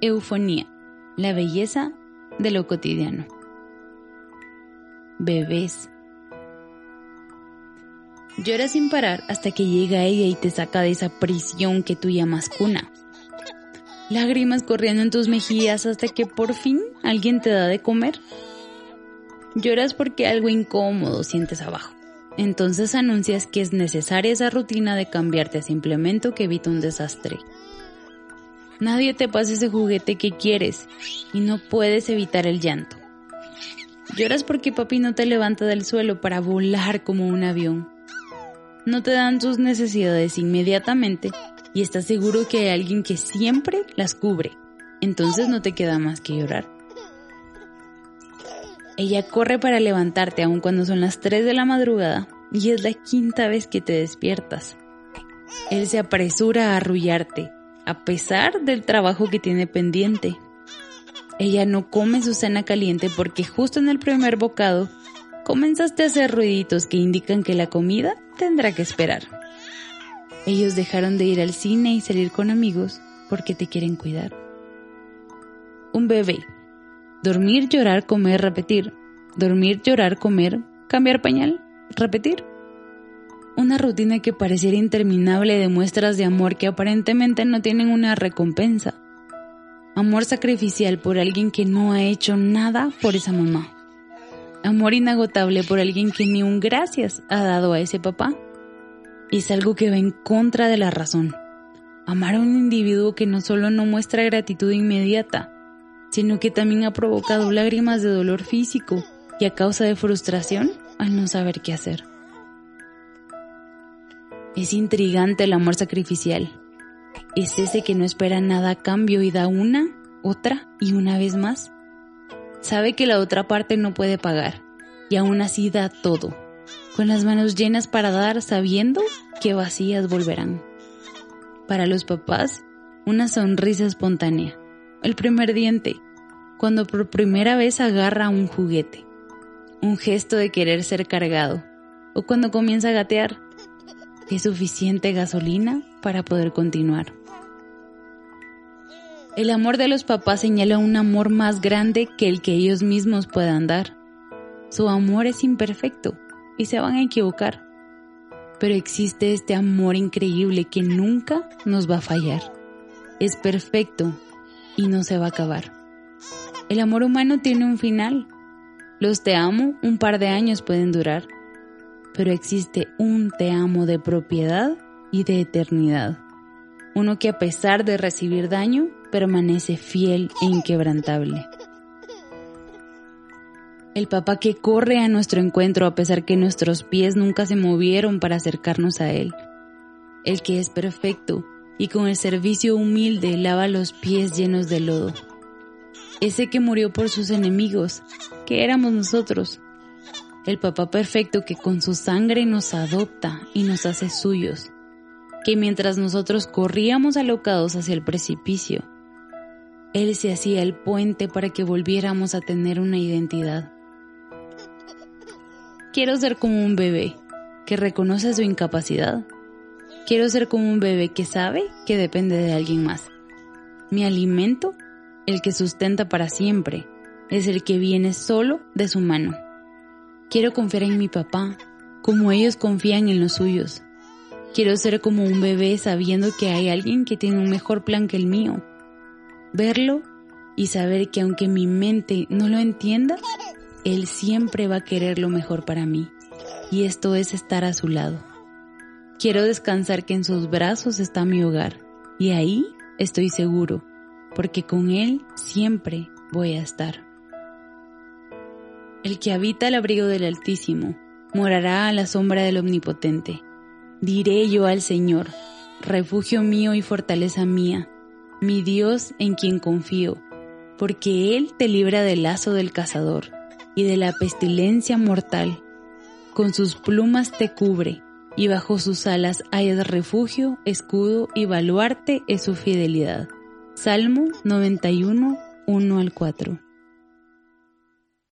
Eufonía, la belleza de lo cotidiano. Bebés. Llora sin parar hasta que llega ella y te saca de esa prisión que tú llamas cuna. Lágrimas corriendo en tus mejillas hasta que por fin alguien te da de comer. Lloras porque algo incómodo sientes abajo. Entonces anuncias que es necesaria esa rutina de cambiarte a implemento que evita un desastre. Nadie te pasa ese juguete que quieres y no puedes evitar el llanto. Lloras porque papi no te levanta del suelo para volar como un avión. No te dan tus necesidades inmediatamente y estás seguro que hay alguien que siempre las cubre. Entonces no te queda más que llorar. Ella corre para levantarte aun cuando son las 3 de la madrugada y es la quinta vez que te despiertas. Él se apresura a arrullarte a pesar del trabajo que tiene pendiente. Ella no come su cena caliente porque justo en el primer bocado comenzaste a hacer ruiditos que indican que la comida tendrá que esperar. Ellos dejaron de ir al cine y salir con amigos porque te quieren cuidar. Un bebé. Dormir, llorar, comer, repetir. Dormir, llorar, comer, cambiar pañal, repetir una rutina que pareciera interminable de muestras de amor que aparentemente no tienen una recompensa. Amor sacrificial por alguien que no ha hecho nada por esa mamá. Amor inagotable por alguien que ni un gracias ha dado a ese papá. Es algo que va en contra de la razón. Amar a un individuo que no solo no muestra gratitud inmediata, sino que también ha provocado lágrimas de dolor físico y a causa de frustración al no saber qué hacer. Es intrigante el amor sacrificial. Es ese que no espera nada a cambio y da una, otra y una vez más. Sabe que la otra parte no puede pagar y aún así da todo, con las manos llenas para dar sabiendo que vacías volverán. Para los papás, una sonrisa espontánea, el primer diente, cuando por primera vez agarra un juguete, un gesto de querer ser cargado, o cuando comienza a gatear, es suficiente gasolina para poder continuar. El amor de los papás señala un amor más grande que el que ellos mismos puedan dar. Su amor es imperfecto y se van a equivocar, pero existe este amor increíble que nunca nos va a fallar. Es perfecto y no se va a acabar. El amor humano tiene un final. Los te amo un par de años pueden durar, pero existe un te amo de propiedad y de eternidad. Uno que a pesar de recibir daño, permanece fiel e inquebrantable. El papá que corre a nuestro encuentro a pesar que nuestros pies nunca se movieron para acercarnos a él. El que es perfecto y con el servicio humilde lava los pies llenos de lodo. Ese que murió por sus enemigos, que éramos nosotros, el papá perfecto que con su sangre nos adopta y nos hace suyos, que mientras nosotros corríamos alocados hacia el precipicio, Él se hacía el puente para que volviéramos a tener una identidad. Quiero ser como un bebé que reconoce su incapacidad. Quiero ser como un bebé que sabe que depende de alguien más. Mi alimento, el que sustenta para siempre, es el que viene solo de su mano. Quiero confiar en mi papá, como ellos confían en los suyos. Quiero ser como un bebé sabiendo que hay alguien que tiene un mejor plan que el mío. Verlo y saber que aunque mi mente no lo entienda, Él siempre va a querer lo mejor para mí. Y esto es estar a su lado. Quiero descansar que en sus brazos está mi hogar. Y ahí estoy seguro, porque con Él siempre voy a estar. El que habita el abrigo del Altísimo morará a la sombra del Omnipotente. Diré yo al Señor, refugio mío y fortaleza mía, mi Dios en quien confío, porque Él te libra del lazo del cazador y de la pestilencia mortal. Con sus plumas te cubre, y bajo sus alas hay refugio, escudo y baluarte es su fidelidad. Salmo 91, 1 al 4.